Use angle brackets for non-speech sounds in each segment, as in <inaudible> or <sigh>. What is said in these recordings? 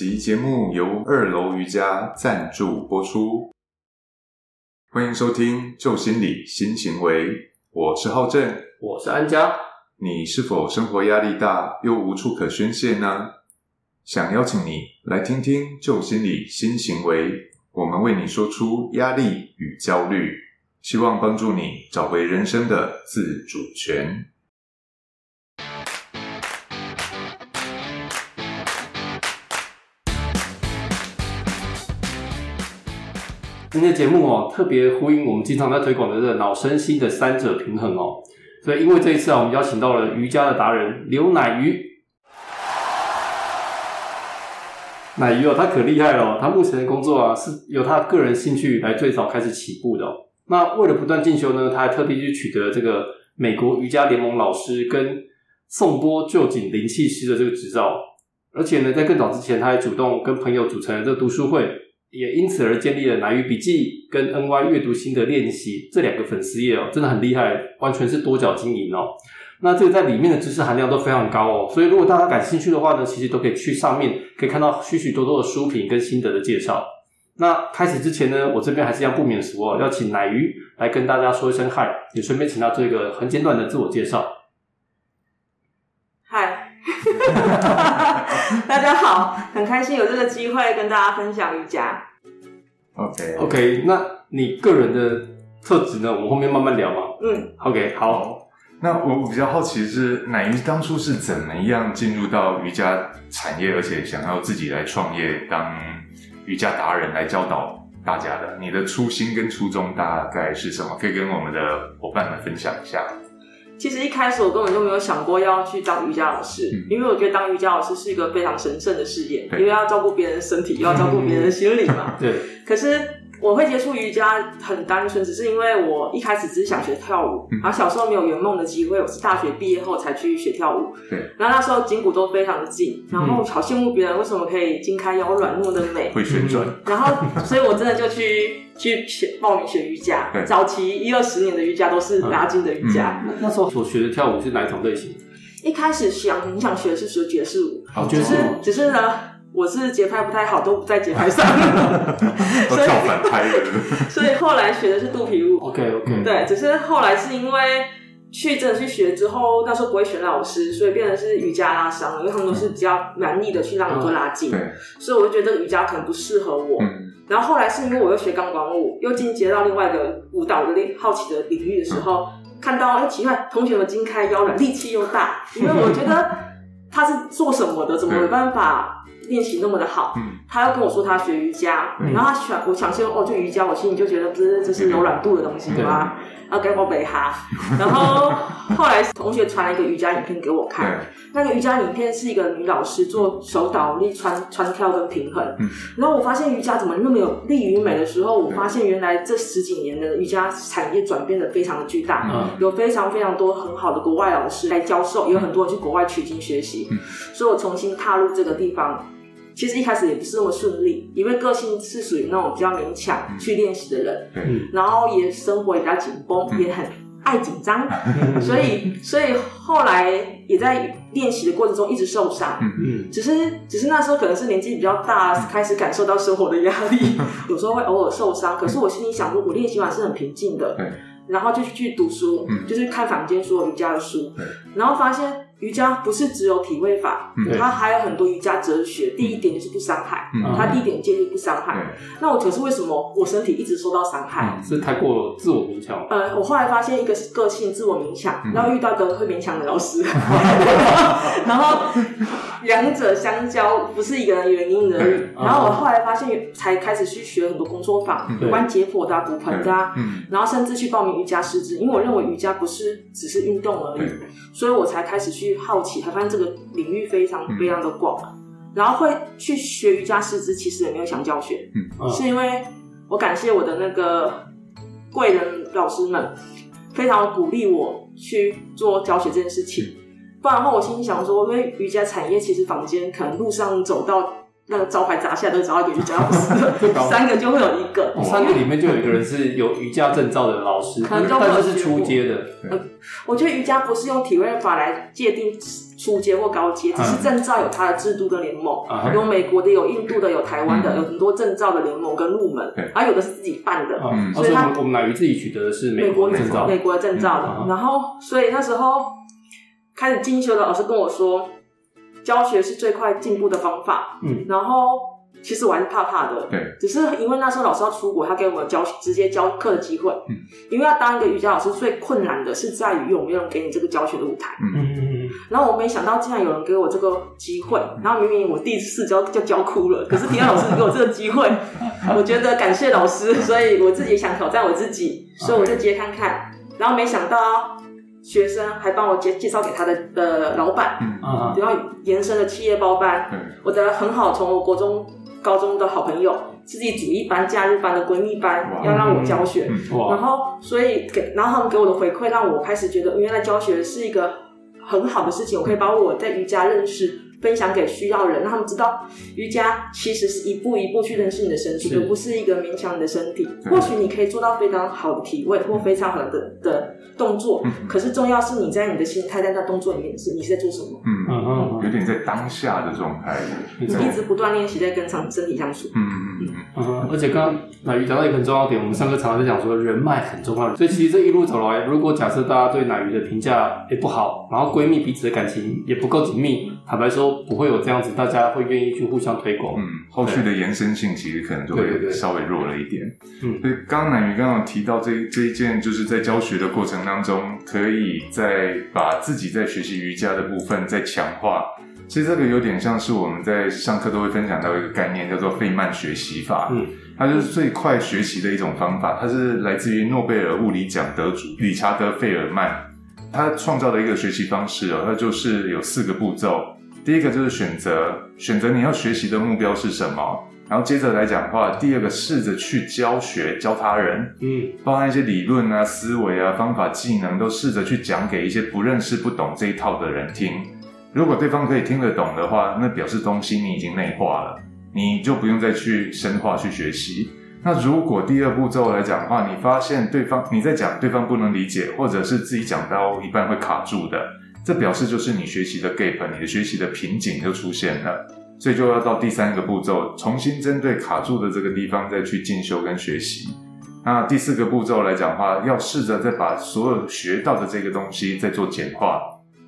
集节目由二楼瑜伽赞助播出，欢迎收听旧心理新行为。我是浩正，我是安佳。你是否生活压力大又无处可宣泄呢？想邀请你来听听旧心理新行为，我们为你说出压力与焦虑，希望帮助你找回人生的自主权。今天节目哦，特别呼应我们经常在推广的这个脑身心的三者平衡哦。所以因为这一次啊，我们邀请到了瑜伽的达人刘乃瑜。乃瑜哦，他可厉害了，他目前的工作啊是由他个人兴趣来最早开始起步的。那为了不断进修呢，他还特地去取得这个美国瑜伽联盟老师跟颂钵旧景灵气师的这个执照。而且呢，在更早之前，他还主动跟朋友组成了这个读书会。也因此而建立了“奶鱼笔记”跟 “NY 阅读心得练习”这两个粉丝页哦，真的很厉害，完全是多角经营哦。那这个在里面的知识含量都非常高哦，所以如果大家感兴趣的话呢，其实都可以去上面可以看到许许多多的书评跟心得的介绍。那开始之前呢，我这边还是要不免俗哦，要请奶鱼来跟大家说一声嗨，也顺便请他做一个很简短的自我介绍。嗨，<laughs> <laughs> 大家好，很开心有这个机会跟大家分享瑜伽。OK OK，那你个人的特质呢？我们后面慢慢聊嘛。嗯，OK，好。那我比较好奇的是，乃云当初是怎么样进入到瑜伽产业，而且想要自己来创业当瑜伽达人来教导大家的？你的初心跟初衷大概是什么？可以跟我们的伙伴们分享一下。其实一开始我根本就没有想过要去当瑜伽老师，因为我觉得当瑜伽老师是一个非常神圣的事业，因为要照顾别人的身体，又要照顾别人的心理嘛。<laughs> 对。可是我会接触瑜伽很单纯，只是因为我一开始只是想学跳舞，然后小时候没有圆梦的机会，我是大学毕业后才去学跳舞。对。然后那时候筋骨都非常的紧，然后好羡慕别人为什么可以筋开腰软那么的美，会旋转。然后，所以我真的就去。去学报名学瑜伽，早期一二十年的瑜伽都是拉筋的瑜伽。那那时候所学的跳舞是哪一种类型？一开始想很想学的是学爵士舞，只是只是呢，我是节拍不太好，都不在节拍上，<laughs> 都跳反拍了。<laughs> 所以后来学的是肚皮舞。OK OK，对，只是后来是因为去真的去学之后，那时候不会选老师，所以变成是瑜伽拉伤，因为他们都是比较蛮力的去让你做拉筋，所以我就觉得这个瑜伽可能不适合我。然后后来是因为我又学钢管舞，又进阶到另外一个舞蹈的练好奇的领域的时候，看到哎奇怪，同学们筋开腰软，力气又大，因为我觉得他是做什么的，怎么没办法练习那么的好？他要跟我说他学瑜伽，然后他选我想先哦，就瑜伽，我心里就觉得不是这是柔软度的东西吗？要给我背哈，然后后来同学传了一个瑜伽影片给我看，那个瑜伽影片是一个女老师做手倒立、穿穿跳跟平衡，然后我发现瑜伽怎么那么有利于美的时候，我发现原来这十几年的瑜伽产业转变的非常的巨大，有非常非常多很好的国外老师来教授，有很多人去国外取经学习，所以我重新踏入这个地方。其实一开始也不是那么顺利，因为个性是属于那种比较勉强去练习的人，然后也生活也比较紧绷，也很爱紧张，所以所以后来也在练习的过程中一直受伤。嗯，只是只是那时候可能是年纪比较大，开始感受到生活的压力，<laughs> 有时候会偶尔受伤。可是我心里想，如果练习完是很平静的，然后就去读书，就是看房间所有瑜伽的书，然后发现。瑜伽不是只有体位法，它还有很多瑜伽哲学。第一点就是不伤害，它第一点建议不伤害。那我可是为什么我身体一直受到伤害？是太过自我勉强。呃，我后来发现一个是个性自我勉强，然后遇到一个会勉强的老师，<laughs> <laughs> 然后两者相交不是一个人原因而已。然后我后来发现，才开始去学很多工作坊，有关解剖的、骨盆的，然后甚至去报名瑜伽师资，因为我认为瑜伽不是只是运动而已，所以我才开始去。好奇，才发现这个领域非常非常的广，然后会去学瑜伽师资，其实也没有想教学，嗯，是因为我感谢我的那个贵人老师们，非常鼓励我去做教学这件事情。不然的话，我心里想说，因为瑜伽产业其实坊间可能路上走到那个招牌砸下来都找到一个瑜伽老师，<laughs> 三个就会有一个，三个里面就有一个人是有瑜伽证照的老师，但是是初阶的。我觉得瑜伽不是用体位法来界定初阶或高阶，只是证照有它的制度跟联盟，有美国的，有印度的，有台湾的，有很多证照的联盟跟入门，而有的是自己办的。所以，我们乃鱼自己取得的是美国证照，美国的证照的。然后，所以那时候开始进修的老师跟我说。教学是最快进步的方法。嗯，然后其实我还是怕怕的。对，只是因为那时候老师要出国，他给我们教直接教课的机会。嗯，因为要当一个瑜伽老师，最困难的是在于有没有人给你这个教学的舞台。嗯嗯嗯。然后我没想到竟然有人给我这个机会，然后明明我第一次教就教哭了，可是田老师给我这个机会，<laughs> 我觉得感谢老师，所以我自己想挑战我自己，所以我就接看看。然后没想到。学生还帮我介介绍给他的的老板，嗯，然后延伸了企业包班，我的很好，从我国中、高中的好朋友，自己组一班假日班的闺蜜班，要让我教学，然后所以给，然后他们给我的回馈，让我开始觉得原来教学是一个很好的事情，我可以把我在瑜伽认识。分享给需要人，让他们知道瑜伽其实是一步一步去认识你的身体，而不是一个勉强你的身体。或许你可以做到非常好的体位或非常好的的动作，可是重要是你在你的心态在那动作里面是你是在做什么？嗯嗯嗯，有点在当下的状态，你一直不断练习在跟上身体相处。嗯嗯嗯嗯。而且刚刚乃鱼讲到一个很重要点，我们上课常常在讲说人脉很重要，所以其实这一路走来，如果假设大家对乃鱼的评价也不好，然后闺蜜彼此的感情也不够紧密，坦白说。不会有这样子，大家会愿意去互相推广。嗯，后续的延伸性其实可能就会稍微弱了一点。嗯，所以刚刚南宇刚刚提到这这一件，就是在教学的过程当中，可以再把自己在学习瑜伽的部分再强化。其实这个有点像是我们在上课都会分享到一个概念，叫做费曼学习法。嗯，它就是最快学习的一种方法。它是来自于诺贝尔物理奖得主理查德费尔曼，他创造的一个学习方式哦，它就是有四个步骤。第一个就是选择，选择你要学习的目标是什么，然后接着来讲话。第二个，试着去教学，教他人，嗯，包含一些理论啊、思维啊、方法、技能，都试着去讲给一些不认识、不懂这一套的人听。如果对方可以听得懂的话，那表示东西你已经内化了，你就不用再去深化去学习。那如果第二步骤来讲话，你发现对方你在讲，对方不能理解，或者是自己讲到一半会卡住的。这表示就是你学习的 gap，你的学习的瓶颈就出现了，所以就要到第三个步骤，重新针对卡住的这个地方再去进修跟学习。那第四个步骤来讲的话，要试着再把所有学到的这个东西再做简化，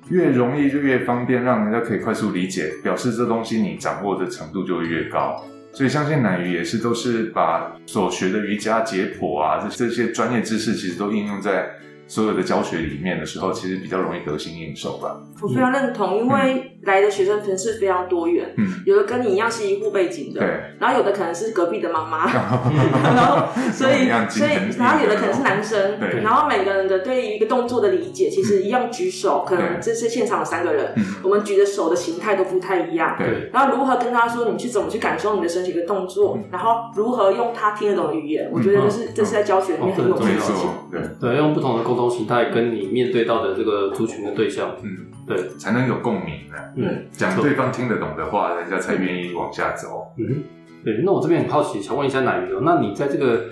越容易就越方便，让人家可以快速理解，表示这东西你掌握的程度就会越高。所以相信奶鱼也是都是把所学的瑜伽解剖啊这这些专业知识，其实都应用在。所有的教学里面的时候，其实比较容易得心应手吧。我非常认同，因为来的学生层次非常多元，嗯，有的跟你一样是医护背景的，对，然后有的可能是隔壁的妈妈，<laughs> 然后所以所以然后有的可能是男生，对，然后每个人的对于一个动作的理解，其实一样举手，可能这是现场有三个人，我们举的手的形态都不太一样，对，然后如何跟他说，你去怎么去感受你的身体的动作，然后如何用他听得懂的语言，我觉得这是这是在教学里面很有趣的事情，对。对，用不同的沟通形态跟你面对到的这个族群的对象，嗯。对，才能有共鸣的。嗯，讲对方听得懂的话，人家才愿意往下走。嗯，对。那我这边很好奇，想问一下奶鱼哦，那你在这个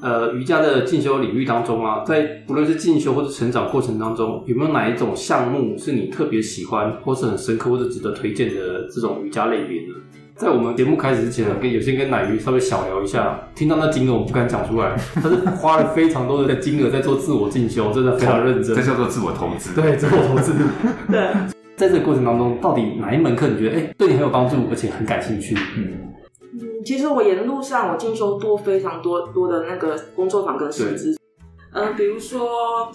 呃瑜伽的进修领域当中啊，在不论是进修或者成长过程当中，有没有哪一种项目是你特别喜欢，或是很深刻或者值得推荐的这种瑜伽类别呢？在我们节目开始之前，跟有先跟奶鱼稍微小聊一下。听到那金额，我不敢讲出来。<laughs> 他是花了非常多的金额在做自我进修，真的非常认真。这叫做自我投资。对，自我投资。<laughs> 对，在这个过程当中，到底哪一门课你觉得哎对你很有帮助，而且很感兴趣？嗯嗯，其实我沿路上我进修多非常多多的那个工作坊跟师资。嗯，比如说。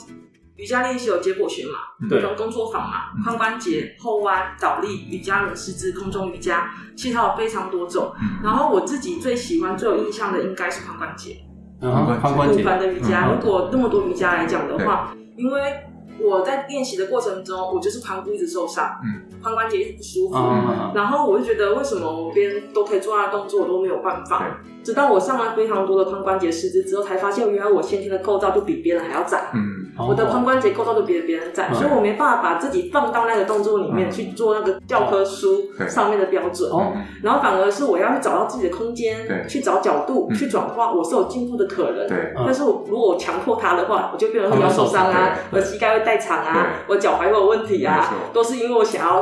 瑜伽练习有结果学嘛，各种工作坊嘛，髋关节、后弯、倒立、瑜伽轮、四肢、空中瑜伽，其实它有非常多种。然后我自己最喜欢、最有印象的应该是髋关节。髋关节。骨盆的瑜伽，如果那么多瑜伽来讲的话，因为我在练习的过程中，我就是髋骨一直受伤，髋关节一直不舒服。然后我就觉得，为什么我边都可以做那动作，我都没有办法？直到我上了非常多的髋关节师资之后，才发现原来我先天的构造就比别人还要窄。嗯，我的髋关节构造就比别人窄，所以我没办法把自己放到那个动作里面去做那个教科书上面的标准。哦，然后反而是我要去找到自己的空间，去找角度，去转化，我是有进步的可能。对，但是我如果我强迫他的话，我就变成会腰受伤啊，我的膝盖会代偿啊，我脚踝会有问题啊，都是因为我想要。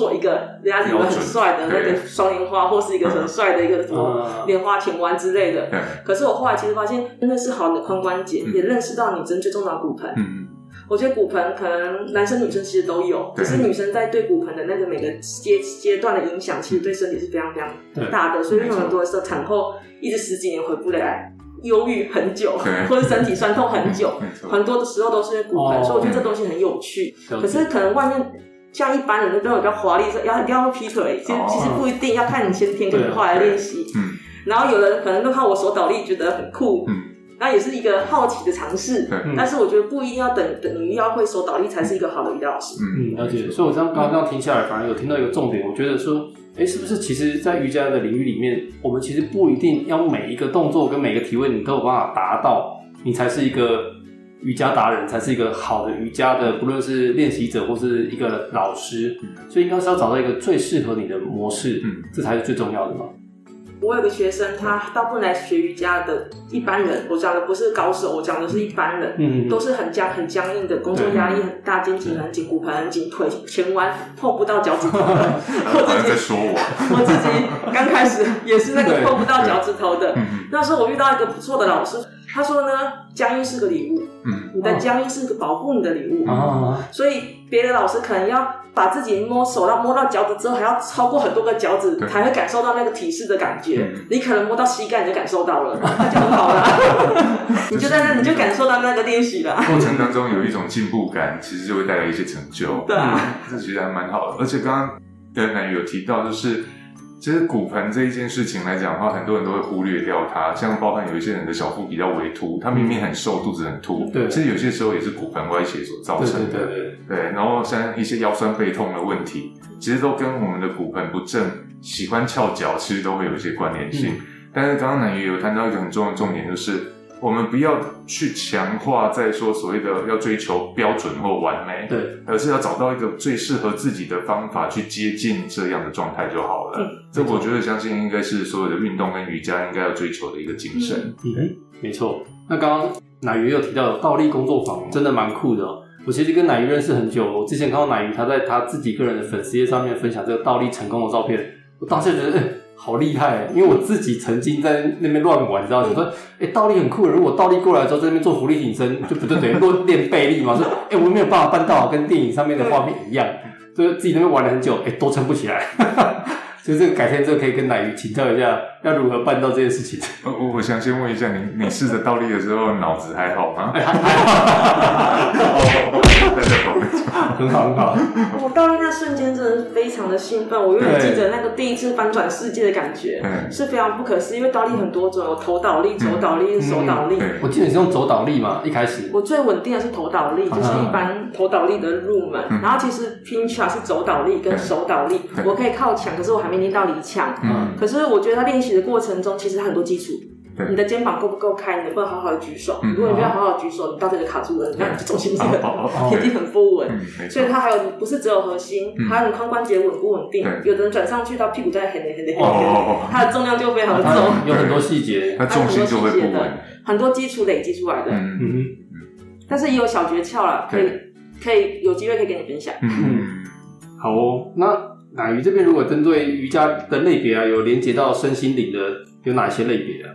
做一个人家以为很帅的那个双莲花，或是一个很帅的一个什么莲花前弯之类的。可是我后来其实发现，真的是好的髋关节，也认识到你真最重要的骨盆。嗯我觉得骨盆可能男生女生其实都有，可是女生在对骨盆的那个每个阶阶段的影响，其实对身体是非常非常大的。所以有很多时候产后一直十几年回不来，忧郁很久，<laughs> 或者身体酸痛很久，<laughs> 很多的时候都是骨盆。所以我觉得这东西很有趣。可是可能外面。像一般人都都有比较华丽，说要一定要劈腿，其实其实不一定要看你先天跟你后来练习。嗯，然后有的可能都靠我手倒立觉得很酷，嗯，那也是一个好奇的尝试。但是我觉得不一定要等等于要会手倒立才是一个好的瑜伽老师。嗯，了解。所以我这样刚刚这样听下来，反而有听到一个重点，我觉得说，哎，是不是其实，在瑜伽的领域里面，我们其实不一定要每一个动作跟每个体位你都有办法达到，你才是一个。瑜伽达人才是一个好的瑜伽的，不论是练习者或是一个老师，所以应该是要找到一个最适合你的模式，嗯，这才是最重要的嘛。我有个学生，他到不来学瑜伽的一般人，我讲的不是高手，我讲的是一般人，嗯，都是很僵、很僵硬的，工作压力很大，肩颈很紧，骨盆很紧，腿前弯碰不到脚趾头。<laughs> 我自己在说我，<laughs> 我自己刚开始也是那个碰不到脚趾头的。那时候我遇到一个不错的老师。他说呢，僵硬是个礼物，嗯，你的僵硬是个保护你的礼物，哦，所以别的老师可能要把自己摸手到摸到脚趾之后，还要超过很多个脚趾才会感受到那个体式的感觉。你可能摸到膝盖你就感受到了，那 <laughs> 就很好了。<laughs> 你就在那你就感受到那个练习了。过程当中有一种进步感，其实就会带来一些成就。对啊，这其实还蛮好的。而且刚刚跟男友有提到，就是。其实骨盆这一件事情来讲的话，很多人都会忽略掉它。像包含有一些人的小腹比较微凸，他明明很瘦，肚子很凸。对，其实有些时候也是骨盆歪斜所造成的。对对对。对，然后像一些腰酸背痛的问题，其实都跟我们的骨盆不正、喜欢翘脚，其实都会有一些关联性。但是刚刚南鱼有谈到一个很重要的重点，就是。我们不要去强化，在说所谓的要追求标准或完美，对，而是要找到一个最适合自己的方法去接近这样的状态就好了。嗯，这我觉得相信应该是所有的运动跟瑜伽应该要追求的一个精神。嗯，没错。那刚刚奶鱼有提到倒立工作坊，真的蛮酷的。我其实跟奶鱼认识很久，我之前看到奶鱼他在他自己个人的粉丝页上面分享这个倒立成功的照片，我当时觉得。好厉害！因为我自己曾经在那边乱玩，你知道？你说，哎，倒立很酷。如果倒立过来之后，在那边做浮力挺身，就不就等于练练背力嘛？说，<laughs> 哎，我没有办法办到，跟电影上面的画面一样，就是自己那边玩了很久，哎，都撑不起来。所以这个改天之后可以跟奶鱼请教一下，<laughs> 要如何办到这件事情。我我想先问一下，你你试着倒立的时候，脑子还好吗？很好很好。我倒立那瞬间真的是非常的兴奋，我永远记得那个第一次翻转世界的感觉，是非常不可思议。因为倒立很多种，有头倒立、手倒立、手倒立。我记得你是用手倒立嘛？一开始我最稳定的是头倒立，就是一般头倒立的入门。然后其实拼起来是肘倒立跟手倒立，我可以靠墙，可是我还没练到离墙。嗯，可是我觉得他练习的过程中，其实很多基础。你的肩膀够不够开？你能不能好好的举手？如果你没有好好举手，你到这里卡住了，那你重心这个肯定很不稳。所以它还有不是只有核心，还有你髋关节稳不稳定？有的人转上去到屁股在很累很累很累，它的重量就非常重。有很多细节，它重心就会不稳。很多基础累积出来的，嗯嗯但是也有小诀窍了，可以可以有机会可以跟你分享。嗯，好哦。那奶鱼这边如果针对瑜伽的类别啊，有连接到身心灵的，有哪些类别啊？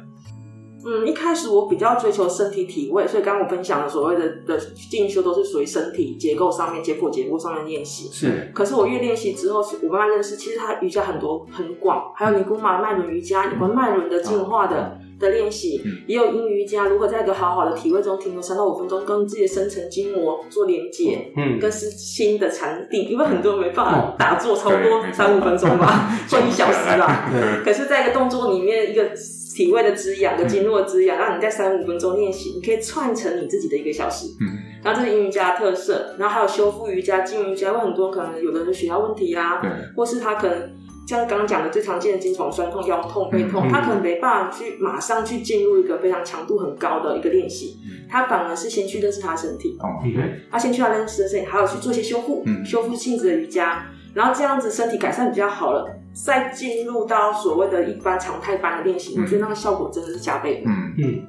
嗯，一开始我比较追求身体体位，所以刚刚我分享的所谓的的进修都是属于身体结构上面、解剖结构上面练习。是，可是我越练习之后，我慢慢认识，其实它瑜伽很多很广，还有尼姑玛脉轮瑜伽有关脉轮的进化的的练习，也有阴瑜伽，如何在一个好好的体位中停留三到五分钟，跟自己的深层筋膜做连接，嗯，跟是心的禅定，因为很多人没办法打坐超过三五分钟吧，<laughs> 做一小时啦。可是在一个动作里面，一个。体位的滋养，跟经络的滋养，让你在三五分钟练习，你可以串成你自己的一个小时。嗯，然后这是阴瑜伽特色，然后还有修复瑜伽、静瑜伽，会很多可能有的人血压问题啊，或是他可能像刚刚讲的最常见的筋痛、酸痛、腰痛、背痛，他可能没办法去马上去进入一个非常强度很高的一个练习，他反而是先去认识他身体，哦，对，他先去他认识身体，还有去做一些修复、修复性质的瑜伽，然后这样子身体改善比较好了，再进入到所谓的一般常态班的练习，我觉得那个效果真的是加倍的。嗯嗯，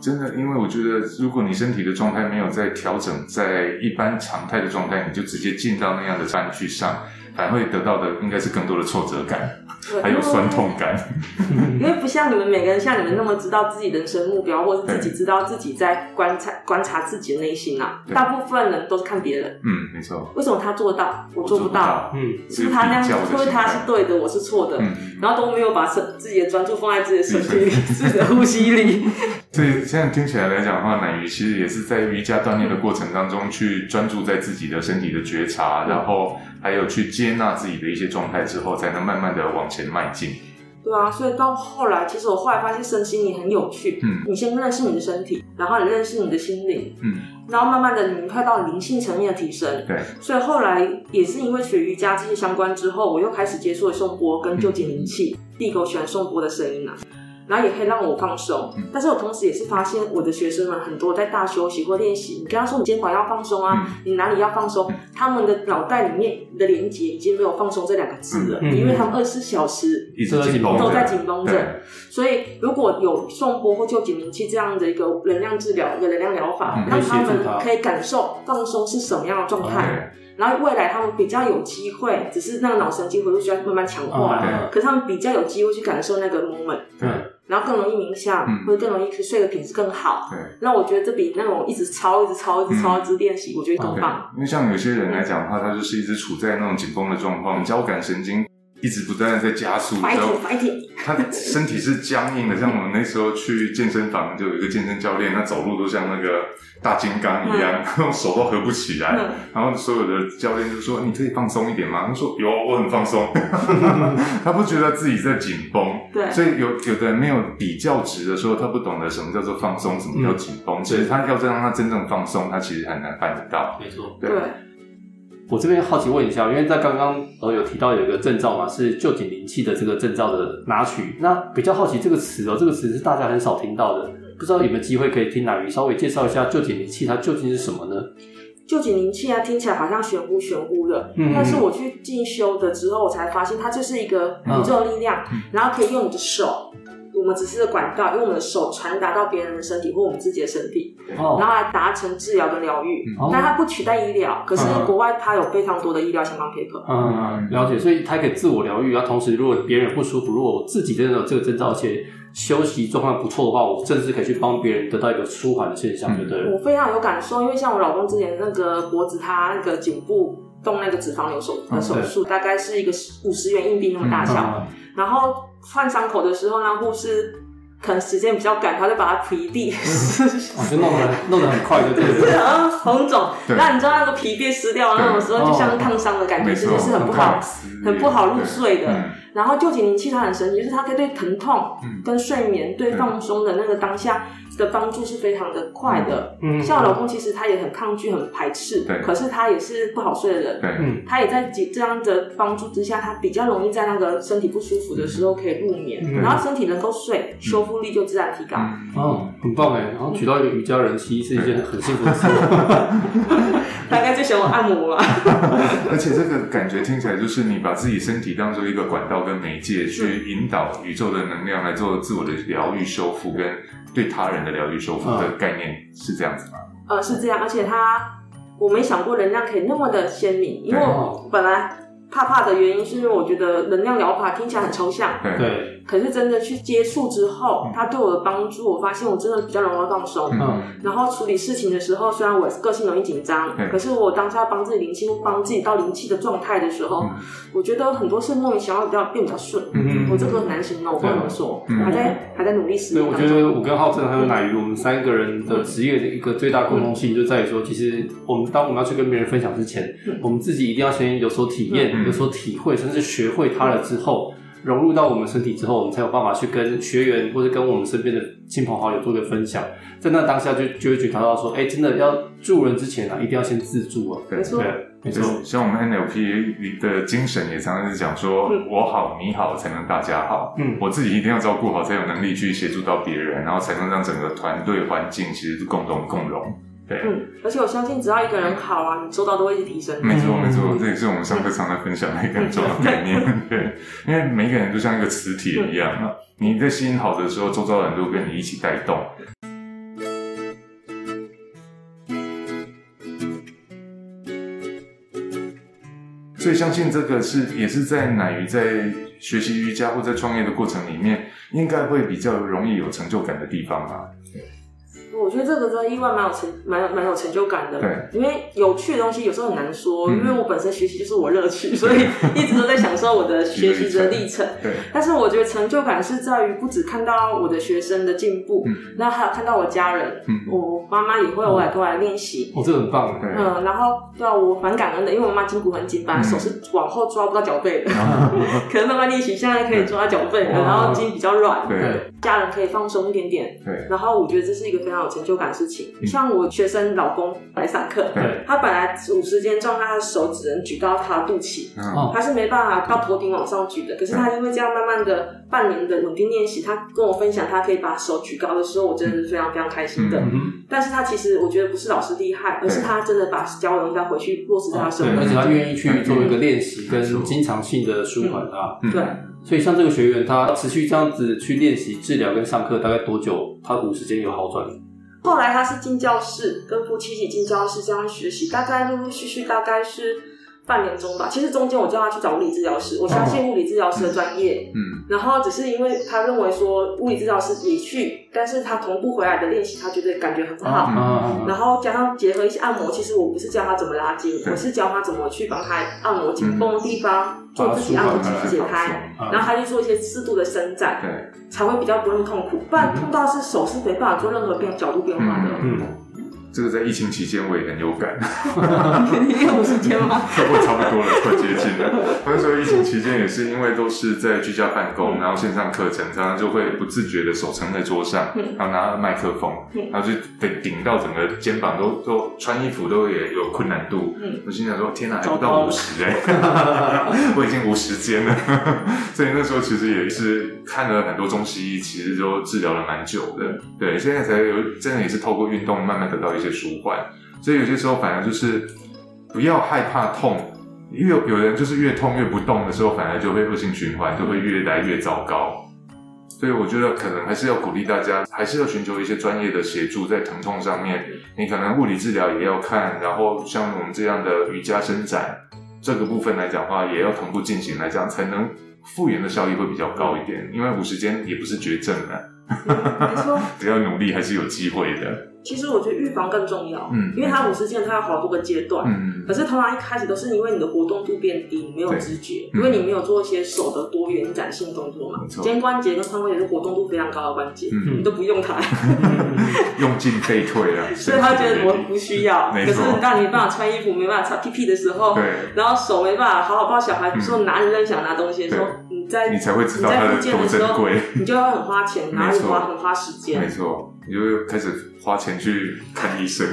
真的，因为我觉得如果你身体的状态没有在调整，在一般常态的状态，你就直接进到那样的班去上。还会得到的应该是更多的挫折感，还有酸痛感。<laughs> 因为不像你们每个人像你们那么知道自己人生目标，或是自己知道自己在观察观察自己的内心啊。大部分人都是看别人。嗯，没错。为什么他做到，我做不到？嗯，是不是他那样？因为他是对的，我是错的。嗯，然后都没有把身自己的专注放在自己的身体里，<laughs> 自己的呼吸里。所以现在听起来来讲的话，奶鱼其实也是在瑜伽锻炼的过程当中，去专注在自己的身体的觉察，然后还有去接纳自己的一些状态之后，才能慢慢的往前迈进。对啊，所以到后来，其实我后来发现身心灵很有趣。嗯，你先认识你的身体，然后你认识你的心灵，嗯，然后慢慢的你快到灵性层面的提升。对，所以后来也是因为学瑜伽这些相关之后，我又开始接触了颂钵跟旧景灵气，地狗喜欢颂钵的声音啊。然后也可以让我放松，但是我同时也是发现我的学生们很多在大休息或练习，你跟他说你肩膀要放松啊，你哪里要放松，他们的脑袋里面的连接已经没有放松这两个字了，因为他们二十四小时都在紧绷着。所以如果有送波或救紧灵气这样的一个能量治疗、一个能量疗法，让他们可以感受放松是什么样的状态。然后未来他们比较有机会，只是那个脑神经回路需要慢慢强化，可是他们比较有机会去感受那个 moment。然后更容易冥想，或者更容易睡的品质更好。对，那我觉得这比那种一直抄、一直抄、一直抄、一直练习，我觉得更棒。因为像有些人来讲的话，他就是一直处在那种紧绷的状况，交感神经。一直不断的在加速，然后 <laughs> 他身体是僵硬的，像我们那时候去健身房，就有一个健身教练，他走路都像那个大金刚一样，<laughs> 手都合不起来。然后所有的教练就说：“你可以放松一点吗？”他说：“有，我很放松。<laughs> ”他不觉得自己在紧绷，对，所以有有的人没有比较值的时候，他不懂得什么叫做放松，什么叫紧绷。其实他要再让他真正放松，他其实很难办得到。没错，对。我这边好奇问一下，因为在刚刚呃有提到有一个证照嘛，是旧景灵气的这个证照的拿取。那比较好奇这个词哦，这个词是大家很少听到的，不知道有没有机会可以听哪鱼稍微介绍一下旧景灵气它究竟是什么呢？旧景灵气啊，听起来好像玄乎玄乎的，但是我去进修的之后，我才发现它就是一个宇宙力量，然后可以用你的手。我们只是管道，用我们的手传达到别人的身体或我们自己的身体，然后来达成治疗跟疗愈。但它不取代医疗，可是国外它有非常多的医疗相关 paper。嗯，了解。所以它可以自我疗愈，然后同时如果别人不舒服，如果我自己真的有这个征兆，而且休息状况不错的话，我甚至可以去帮别人得到一个舒缓的现象，对不对？我非常有感受，因为像我老公之前那个脖子，他那个颈部动那个脂肪瘤手的手术，大概是一个五十元硬币那么大小，然后。换伤口的时候呢，护士可能时间比较赶，他就把它皮地，<laughs> 就弄得弄得很快，就对然后红肿。那你知道那个皮被撕掉那种时候，就像烫伤的感觉，其实是很不好，很不好入睡的。然后旧景灵气它很神奇，就是它可以对疼痛、跟睡眠、对。放松的那个当下。的帮助是非常的快的，嗯，像我老公其实他也很抗拒、很排斥，对，可是他也是不好睡的人，对，嗯，他也在这样的帮助之下，他比较容易在那个身体不舒服的时候可以入眠，然后身体能够睡，修复力就自然提高，哦，很棒哎，然后娶到一个瑜伽人妻是一件很幸福的事，<laughs> 大概就喜欢按摩吧，<laughs> 而且这个感觉听起来就是你把自己身体当做一个管道跟媒介，去引导宇宙的能量来做自我的疗愈、修复跟。对他人的疗愈修复的概念是这样子吗？呃，是这样，而且他我没想过能量可以那么的鲜明，因为我本来怕怕的原因是因为我觉得能量疗法听起来很抽象，对。可是真的去接触之后，它对我的帮助，我发现我真的比较容易放松。嗯，然后处理事情的时候，虽然我个性容易紧张，可是我当下帮自己灵气，帮自己到灵气的状态的时候，我觉得很多事莫名其妙比较变比较顺。嗯。我这个很难形容，我不能说，还在还在努力实对，我觉得我跟浩正还有奶鱼，我们三个人的职业的一个最大共同性就在于说，其实我们当我们要去跟别人分享之前，我们自己一定要先有所体验，有所体会，甚至学会它了之后。融入到我们身体之后，我们才有办法去跟学员或者跟我们身边的亲朋好友做个分享。在那当下就就会觉得到说，哎，真的要助人之前啊，一定要先自助啊。没错，没错。像我们 NLP 的精神也常常是讲说，我好你好才能大家好。嗯，我自己一定要照顾好，才有能力去协助到别人，然后才能让整个团队环境其实是共同共荣。嗯，而且我相信，只要一个人好啊，你收到都会提升。没错，没错，这也是我们上课常在分享的一个很重要的概念。<laughs> 对，因为每个人都像一个磁铁一样啊，你在心好的时候，周遭人都跟你一起带动。所以，相信这个是也是在乃于在学习瑜伽或在创业的过程里面，应该会比较容易有成就感的地方吧。我觉得这个真的意外蛮有成蛮蛮有成就感的，对，因为有趣的东西有时候很难说，因为我本身学习就是我乐趣，所以 <laughs> 一直都在享受我的学习的历程。对，但是我觉得成就感是在于不止看到我的学生的进步，那还有看到我家人，我妈妈也会偶尔过来练习，哦，这很棒，嗯，然后对啊，我蛮感恩的，因为我妈筋骨很紧，把手是往后抓不到脚背的，可能慢慢练习，现在可以抓脚背了，然后筋比较软，对，家人可以放松一点点，对，然后我觉得这是一个非常有成就感的事情。像我学生老公来上课，他本来五十肩状态，他的手只能举到他的肚脐，他是没办法到头顶往上举的。可是他因为这样慢慢的半年的稳定练习，他跟我分享他可以把手举高的时候，我真的是非常非常开心的。但是他其实我觉得不是老师厉害，而是他真的把教的应该回去落实在他生活，而且他愿意去做一个练习跟经常性的舒缓啊。对，所以像这个学员，他持续这样子去练习治疗跟上课，大概多久？他五十间有好转？后来他是进教室，跟夫妻一起进教室这样学习，大概陆陆续续大概是半年中吧。其实中间我叫他去找物理治疗师，我相信物理治疗师的专业。嗯。然后只是因为他认为说物理治疗师也去，但是他同步回来的练习，他觉得感觉很好。嗯。然后加上结合一些按摩，其实我不是教他怎么拉筋，我是教他怎么去帮他按摩紧绷的地方，做自己按摩机解开，然后他去做一些适度的伸展。对。才会比较不用痛苦，不然痛到是手是没办法做任何变角度变化的。嗯，这个在疫情期间我也很有感。你有时间吗？<laughs> 差不多了，快接近了。那时候疫情期间也是因为都是在居家办公，然后线上课程，常常就会不自觉的手撑在桌上，然后拿麦克风，然后就得顶到整个肩膀都都穿衣服都也有困难度。嗯，我心想说天哪，还不到五十哎，<laughs> 我已经无时间了。<laughs> 所以那时候其实也是看了很多中西医，其实都治疗了蛮久的。对，现在才有真的也是透过运动慢慢得到一些舒缓。所以有些时候反而就是不要害怕痛，因为有有人就是越痛越不动的时候，反而就会恶性循环，就会越来越糟糕。所以我觉得可能还是要鼓励大家，还是要寻求一些专业的协助，在疼痛上面，你可能物理治疗也要看，然后像我们这样的瑜伽伸展这个部分来讲话，也要同步进行来讲，才能复原的效益会比较高一点。因为五十间也不是绝症啊。没错，<laughs> 只要努力还是有机会的。其实我觉得预防更重要，嗯，因为它五十件它有好多个阶段，嗯，可是通常一开始都是因为你的活动度变低，你没有知觉，因为你没有做一些手的多元展性动作嘛，肩关节跟髋关节是活动度非常高的关节，你都不用它，<laughs> 用进废退啊，<laughs> 所以他觉得我不需要，可是当你没办法穿衣服、没办法擦屁屁的时候，对，然后手没办法好好抱小孩，说拿着想拿东西的时候，你在你才会知道它的多珍贵，你就要很花钱，然后花很花时间，没错。你就开始花钱去看医生。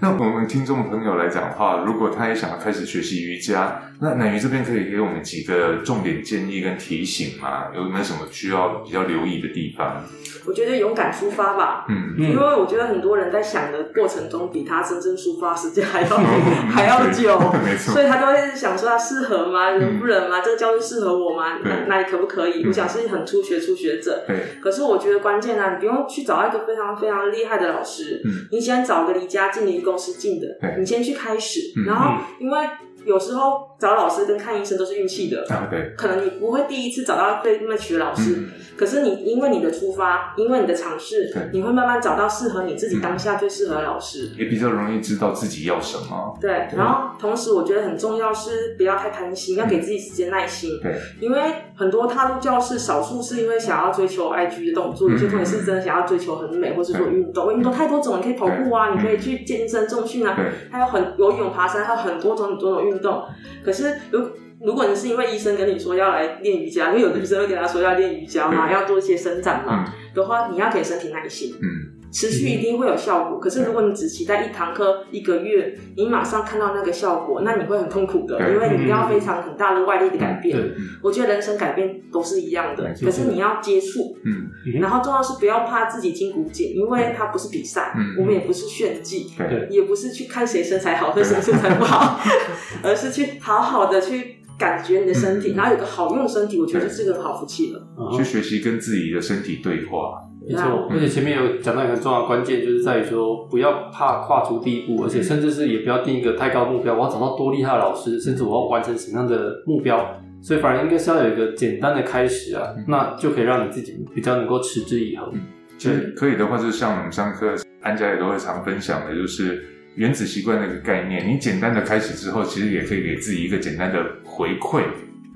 <laughs> 那我们听众朋友来讲的话，如果他也想要开始学习瑜伽，那奶鱼这边可以给我们几个重点建议跟提醒吗？有没有什么需要比较留意的地方？我觉得勇敢出发吧，嗯，因为我觉得很多人在想的过程中，比他真正出发时间还要 <laughs> <laughs> 还要久，没错，所以他就会想说他适合吗？能不能吗？这个教育适合我吗？那那可不可以？我想是很初学初学者，对。可是我觉得关键呢，你不用去找一个非常非常厉害的老师，嗯，你先找个离家近、离公司近的。你先去开始，然后因为有时候找老师跟看医生都是运气的，对，可能你不会第一次找到对 match 的老师，可是你因为你的出发，因为你的尝试，你会慢慢找到适合你自己当下最适合的老师，也比较容易知道自己要什么。对，然后同时我觉得很重要是不要太贪心，要给自己时间耐心。对，因为很多踏入教室，少数是因为想要追求 IG 的动作，有些同学是真的想要追求很美，或是做运动。运动太多种，你可以跑步啊，你可以去健身重训啊。还有很游泳、爬山，还有很多种很多种运动。可是，如如果你是因为医生跟你说要来练瑜伽，因为有的医生会跟他说要练瑜伽嘛，要做一些伸展嘛的话，你要给身体耐心。嗯。持续一定会有效果，可是如果你只期待一堂课一个月，你马上看到那个效果，那你会很痛苦的，因为你要非常很大的外力的改变。我觉得人生改变都是一样的，可是你要接触，嗯，然后重要是不要怕自己筋骨紧，因为它不是比赛，我们也不是炫技，也不是去看谁身材好或谁身材不好，<laughs> 而是去好好的去感觉你的身体，然后有个好用身体，我觉得就是个好福气了。去学习跟自己的身体对话。没错，而且前面有讲到一个重要关键，就是在于说不要怕跨出第一步，而且甚至是也不要定一个太高目标。我要找到多厉害的老师，甚至我要完成什么样的目标，所以反而应该是要有一个简单的开始啊，那就可以让你自己比较能够持之以恒。其实可以的话，就是像我们上课安家也都会常分享的，就是原子习惯那个概念。你简单的开始之后，其实也可以给自己一个简单的回馈。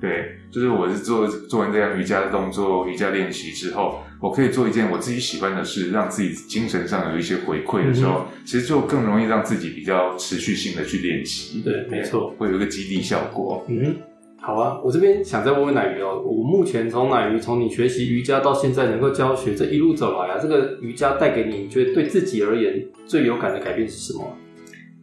对，就是我是做做完这样瑜伽的动作、瑜伽练习之后，我可以做一件我自己喜欢的事，让自己精神上有一些回馈的时候，其实就更容易让自己比较持续性的去练习。对，没错，会有一个激励效果。嗯，好啊，我这边想再问问奶鱼哦，我目前从奶鱼从你学习瑜伽到现在能够教学这一路走来啊，这个瑜伽带给你，觉得对自己而言最有感的改变是什么？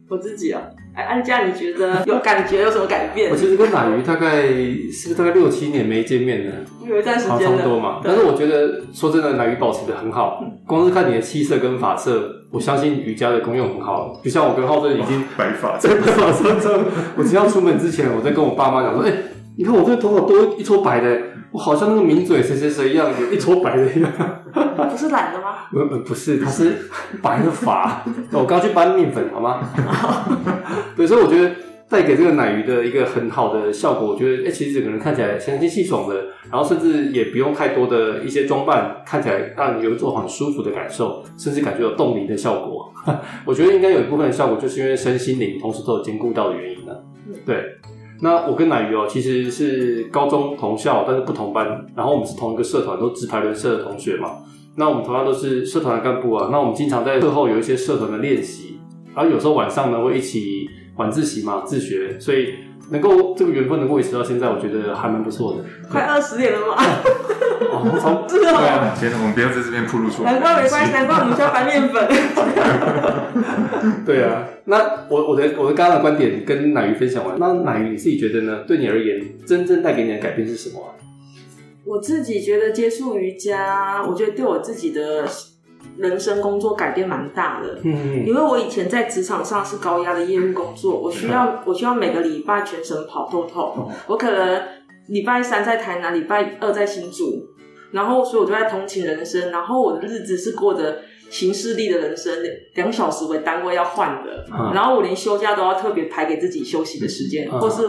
我自己啊。哎，安家，你觉得有感觉有什么改变？我其实跟奶鱼大概是不是大概六七年没见面了？有一段时间差不多嘛。但是我觉得说真的，奶鱼保持的很好。光是看你的气色跟发色，我相信瑜伽的功用很好。就像我跟浩正已经白发，真的马上真我只要出门之前，我在跟我爸妈讲说：“哎，你看我这个头发多一撮白的，我好像那个名嘴谁谁谁一样，有一撮白的一样。” <laughs> 不是懒的吗？不不不是，他是白的发。<laughs> 我刚去搬面粉，好吗？<laughs> 对，所以我觉得带给这个奶鱼的一个很好的效果，我觉得哎，其实整个人看起来神清气爽的，然后甚至也不用太多的一些装扮，看起来让你有一种很舒服的感受，甚至感觉有冻龄的效果。我觉得应该有一部分的效果，就是因为身心灵同时都有兼顾到的原因呢。对，那我跟奶鱼哦，其实是高中同校，但是不同班，然后我们是同一个社团，都直排轮社的同学嘛。那我们同样都是社团的干部啊，那我们经常在课后有一些社团的练习，然后有时候晚上呢会一起晚自习嘛，自学，所以能够这个缘分能够维持到现在，我觉得还蛮不错的。快二十年了吗？<laughs> 哦，从对啊，<laughs> 先生，我们不要在这边铺路出来。难怪没关系，难怪我们需要翻面粉。<laughs> 对啊，那我我的我的刚刚的观点跟奶鱼分享完，那奶鱼你自己觉得呢？对你而言，真正带给你的改变是什么？我自己觉得接触瑜伽，我觉得对我自己的人生工作改变蛮大的。嗯，因为我以前在职场上是高压的业务工作，我需要我需要每个礼拜全省跑透透。我可能礼拜三在台南，礼拜二在新竹，然后所以我就在同情人生，然后我的日子是过着行事力的人生，两小时为单位要换的，然后我连休假都要特别排给自己休息的时间，或是。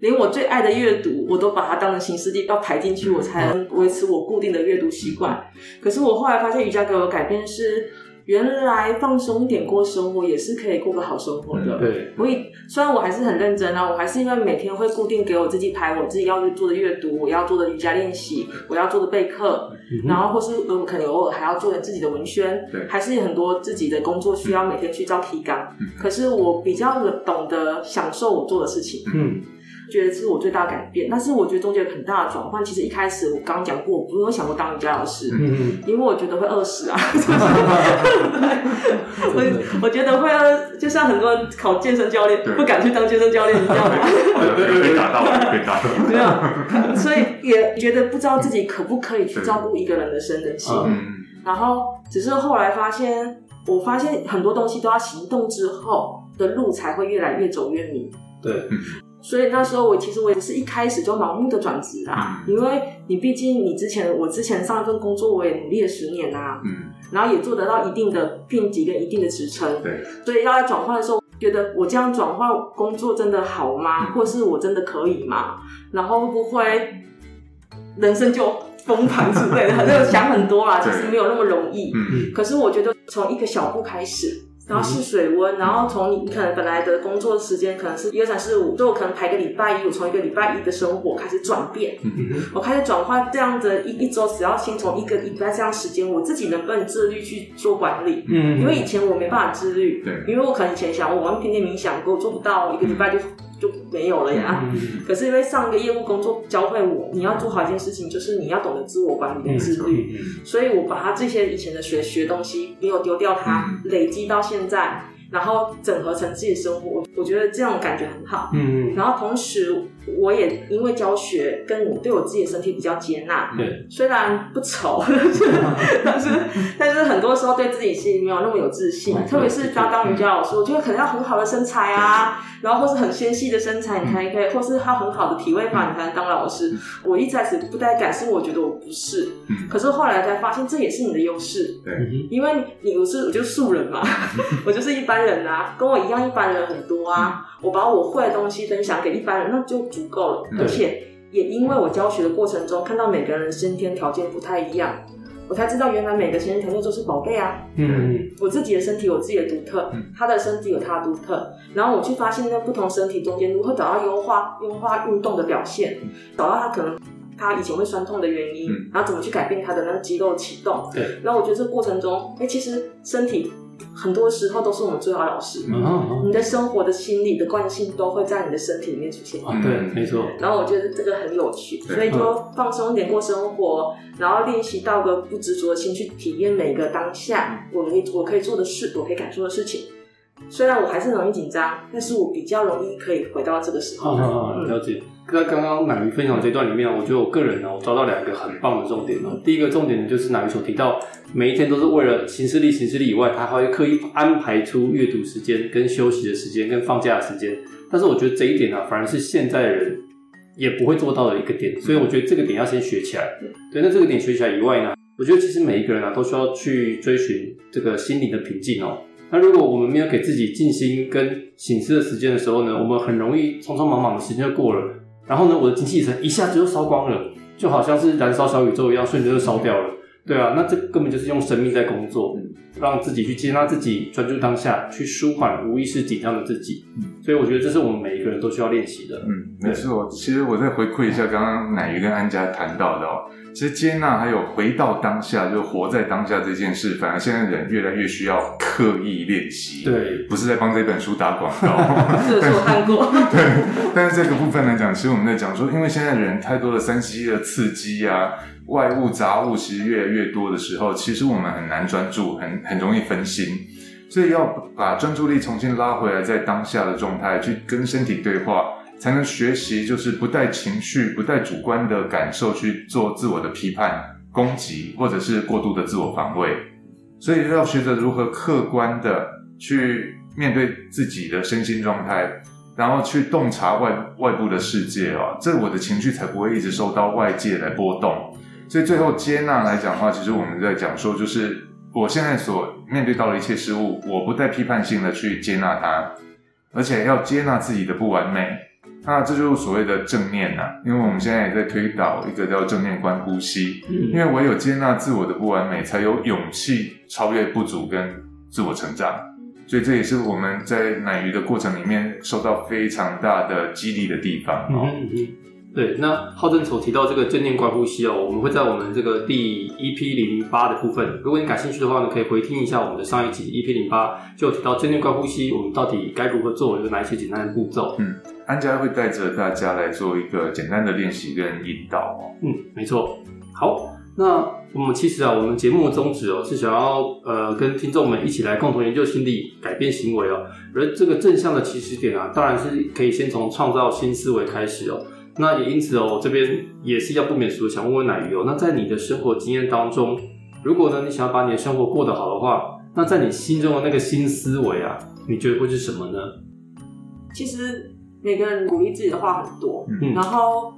连我最爱的阅读，我都把它当成形式力要排进去，我才能维持我固定的阅读习惯。可是我后来发现，瑜伽给我的改变是，原来放松一点过生活也是可以过个好生活的。对，所以虽然我还是很认真啊，我还是因为每天会固定给我自己排我自己要做的阅读，我要做的瑜伽练习，我要做的备课，然后或是我可能偶尔还要做点自己的文宣，还是有很多自己的工作需要每天去照提纲。可是我比较懂得享受我做的事情。嗯。觉得这是我最大的改变，但是我觉得中间有很大的转换。其实一开始我刚刚讲过，我没有想过当瑜伽老师，因为我觉得会饿死啊。<laughs> 我我觉得会饿，就像很多人考健身教练不敢去当健身教练一样。被打到，被打到。没有，所以也觉得不知道自己可不可以去照顾一个人的身跟心。然后只是后来发现，我发现很多东西都要行动之后的路才会越来越走越明。对。所以那时候我其实我也不是一开始就盲目的转职啦，因为你毕竟你之前我之前上一份工作我也努力了十年呐，嗯，然后也做得到一定的聘级跟一定的职称，对，所以要来转换的时候，觉得我这样转换工作真的好吗？或是我真的可以吗？然后会不会人生就崩盘之类的？反正 <laughs> 想很多啦，其实没有那么容易。嗯嗯，可是我觉得从一个小步开始。然后试水温，然后从你可能本来的工作时间可能是一二三四五，就我可能排个礼拜一，我从一个礼拜一的生活开始转变，我开始转换这样的一一周，只要先从一个礼拜这样时间，我自己能不能自律去做管理？嗯，因为以前我没办法自律，对，因为我可能以前想我玩天天冥想，我做不到一个礼拜就就没有了呀。可是因为上一个业务工作教会我，你要做好一件事情，就是你要懂得自我管理跟自律。所以我把他这些以前的学学东西没有丢掉，它累积到现在。然后整合成自己的生活，我觉得这种感觉很好。嗯，然后同时我也因为教学跟我对我自己的身体比较接纳。对，虽然不丑，<laughs> <laughs> 但是但是很多时候对自己心里没有那么有自信。特别是当当瑜伽老师，我觉得可能要很好的身材啊，然后或是很纤细的身材，你才可以，或是他很好的体位法，你才能当老师。我一开始不太敢，是我觉得我不是。可是后来才发现，这也是你的优势。对，因为你我是我就素人嘛，<laughs> 我就是一般。人啊，跟我一样，一般人很多啊。我把我会的东西分享给一般人，那就足够了。而且也因为我教学的过程中，看到每个人先天条件不太一样，我才知道原来每个先天条件都是宝贝啊。嗯，我自己的身体有自己的独特，他的身体有他的独特。然后我去发现，在不同身体中间如何找到优化、优化运动的表现，找到他可能他以前会酸痛的原因，然后怎么去改变他的那个肌肉启动。对。然后我觉得这过程中，哎，其实身体。很多时候都是我们最好的老师。嗯，你的生活的心理的惯性都会在你的身体里面出现。对，没错。然后我觉得这个很有趣，所以就放松一点过生活，然后练习到个不执着的心去体验每个当下，我可以我可以做的事，我可以感受的事情。虽然我还是容易紧张，但是我比较容易可以回到这个时候。了解。在刚刚奶鱼分享这段里面，我觉得我个人呢，我抓到两个很棒的重点哦。第一个重点呢，就是奶鱼所提到，每一天都是为了行事力，行事力以外，他还会刻意安排出阅读时间、跟休息的时间、跟放假的时间。但是我觉得这一点呢，反而是现在的人也不会做到的一个点。所以我觉得这个点要先学起来。对，那这个点学起来以外呢，我觉得其实每一个人啊，都需要去追寻这个心灵的平静哦。那如果我们没有给自己静心跟醒思的时间的时候呢，我们很容易匆匆忙忙的时间就过了。然后呢，我的精气神一下子就烧光了，就好像是燃烧小宇宙一样，瞬间就烧掉了。对啊，那这根本就是用生命在工作，让自己去接纳自己，专注当下，去舒缓无意识紧张的自己。所以我觉得这是我们每一个人都需要练习的。嗯，没错。其实我再回馈一下刚刚奶鱼跟安家谈到的哦。其实接纳还有回到当下，就活在当下这件事，反而现在人越来越需要刻意练习。对，不是在帮这本书打广告。<laughs> 这是我看过。<laughs> 对，但是这个部分来讲，其实我们在讲说，因为现在人太多的三 C 的刺激啊，外物杂物其实越来越多的时候，其实我们很难专注，很很容易分心，所以要把专注力重新拉回来，在当下的状态去跟身体对话。才能学习，就是不带情绪、不带主观的感受去做自我的批判、攻击，或者是过度的自我防卫。所以要学着如何客观的去面对自己的身心状态，然后去洞察外外部的世界啊，这我的情绪才不会一直受到外界来波动。所以最后接纳来讲的话，其实我们在讲说，就是我现在所面对到的一切事物，我不带批判性的去接纳它，而且要接纳自己的不完美。那这就是所谓的正念呐，因为我们现在也在推导一个叫正念观呼吸，因为唯有接纳自我的不完美，才有勇气超越不足跟自我成长，所以这也是我们在奶鱼的过程里面受到非常大的激励的地方哦。对，那浩正所提到这个正念观呼吸哦，我们会在我们这个第一 P 零八的部分，如果你感兴趣的话呢，可以回听一下我们的上一集一 P 零八，就提到正念观呼吸，我们到底该如何做，有哪一些简单的步骤？嗯，安佳会带着大家来做一个简单的练习跟引导哦。嗯，没错。好，那我们其实啊，我们节目的宗旨哦，是想要呃跟听众们一起来共同研究心理，改变行为哦。而这个正向的起始点啊，当然是可以先从创造新思维开始哦。那也因此哦，这边也是要不免俗，想问问奶鱼哦。那在你的生活经验当中，如果呢你想要把你的生活过得好的话，那在你心中的那个新思维啊，你觉得会是什么呢？其实每个人鼓励自己的话很多，嗯，然后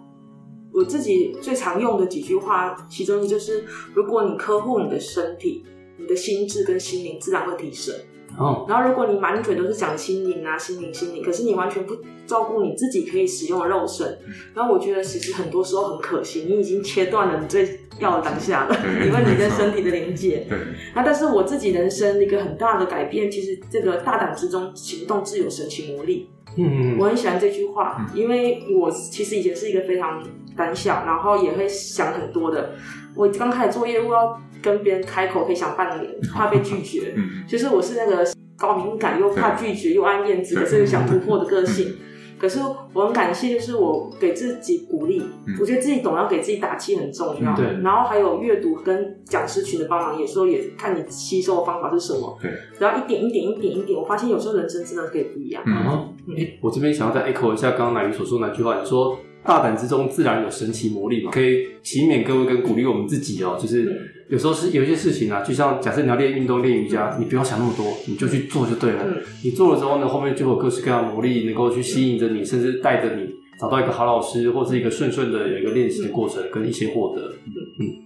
我自己最常用的几句话，其中就是：如果你呵护你的身体，你的心智跟心灵自然会提升。哦，然后如果你满嘴都是讲心灵啊，心灵心灵，可是你完全不照顾你自己可以使用的肉身，然后我觉得其实很多时候很可惜，你已经切断了你最要的当下了，<laughs> 因为你跟身体的连接。对。那但是我自己人生一个很大的改变，其实这个大胆之中行动自有神奇魔力。嗯嗯。我很喜欢这句话，因为我其实以前是一个非常胆小，然后也会想很多的。我刚开始做业务要。跟别人开口可以想半年，怕被拒绝。其实我是那个高敏感又怕拒绝又爱面子，可是又想突破的个性。可是我很感谢，就是我给自己鼓励，我觉得自己懂要给自己打气很重要。对，然后还有阅读跟讲师群的帮忙，有时候也看你吸收的方法是什么。对，只要一点一点一点一点，我发现有时候人生真的可以不一样。嗯，哎，我这边想要再 echo 一下刚刚奶鱼所说那句话，你说。大胆之中自然有神奇魔力嘛，可以祈勉各位跟鼓励我们自己哦。就是有时候是有一些事情啊，就像假设你要练运动、练瑜伽，你不要想那么多，你就去做就对了。你做了之后呢，后面就有各式各样的魔力能够去吸引着你，甚至带着你找到一个好老师，或是一个顺顺的有一个练习的过程跟一些获得。嗯。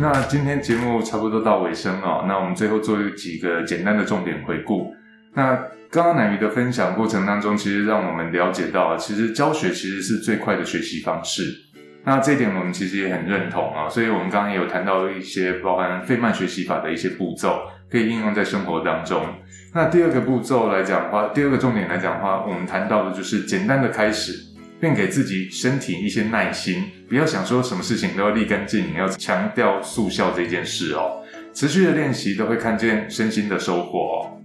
那今天节目差不多到尾声哦，那我们最后做几个简单的重点回顾。那刚刚奶鱼的分享过程当中，其实让我们了解到，其实教学其实是最快的学习方式。那这一点我们其实也很认同啊，所以我们刚刚也有谈到一些包含费曼学习法的一些步骤，可以应用在生活当中。那第二个步骤来讲的话，第二个重点来讲的话，我们谈到的就是简单的开始。并给自己身体一些耐心，不要想说什么事情都要立竿见影，要强调速效这件事哦。持续的练习都会看见身心的收获哦。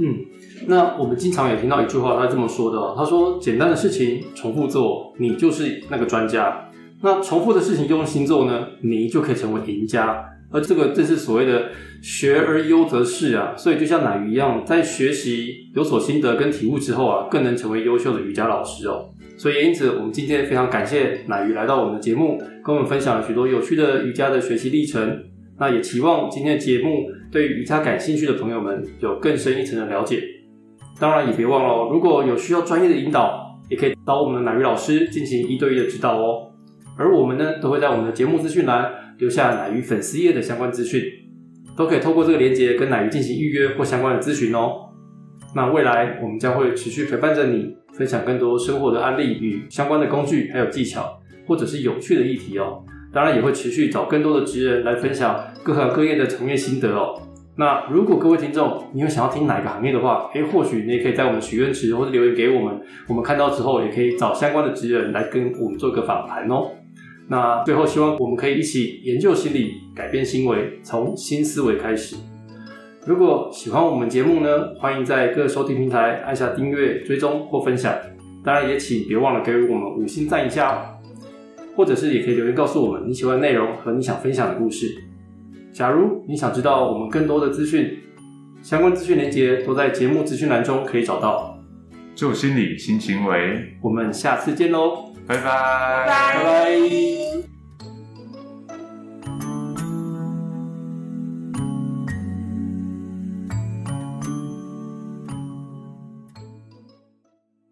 嗯，那我们经常也听到一句话，他这么说的，他说：“简单的事情重复做，你就是那个专家；那重复的事情用心做呢，你就可以成为赢家。”而这个正是所谓的“学而优则仕”啊。所以就像奶鱼一样，在学习有所心得跟体悟之后啊，更能成为优秀的瑜伽老师哦。所以，因此，我们今天非常感谢乃鱼来到我们的节目，跟我们分享了许多有趣的瑜伽的学习历程。那也期望今天的节目对瑜伽感兴趣的朋友们有更深一层的了解。当然，也别忘了，如果有需要专业的引导，也可以找我们的乃鱼老师进行一对一的指导哦。而我们呢，都会在我们的节目资讯栏留下乃鱼粉丝页的相关资讯，都可以透过这个链接跟乃鱼进行预约或相关的咨询哦。那未来我们将会持续陪伴着你，分享更多生活的案例与相关的工具，还有技巧，或者是有趣的议题哦。当然也会持续找更多的职人来分享各行各业的从业心得哦。那如果各位听众你有想要听哪个行业的话，诶，或许你也可以在我们许愿池或者留言给我们，我们看到之后也可以找相关的职人来跟我们做个访谈哦。那最后希望我们可以一起研究心理，改变行为，从新思维开始。如果喜欢我们节目呢，欢迎在各收听平台按下订阅、追踪或分享。当然，也请别忘了给予我们五星赞一下，或者是也可以留言告诉我们你喜欢内容和你想分享的故事。假如你想知道我们更多的资讯，相关资讯连接都在节目资讯栏中可以找到。做心理新行为，我们下次见喽，拜拜，拜拜。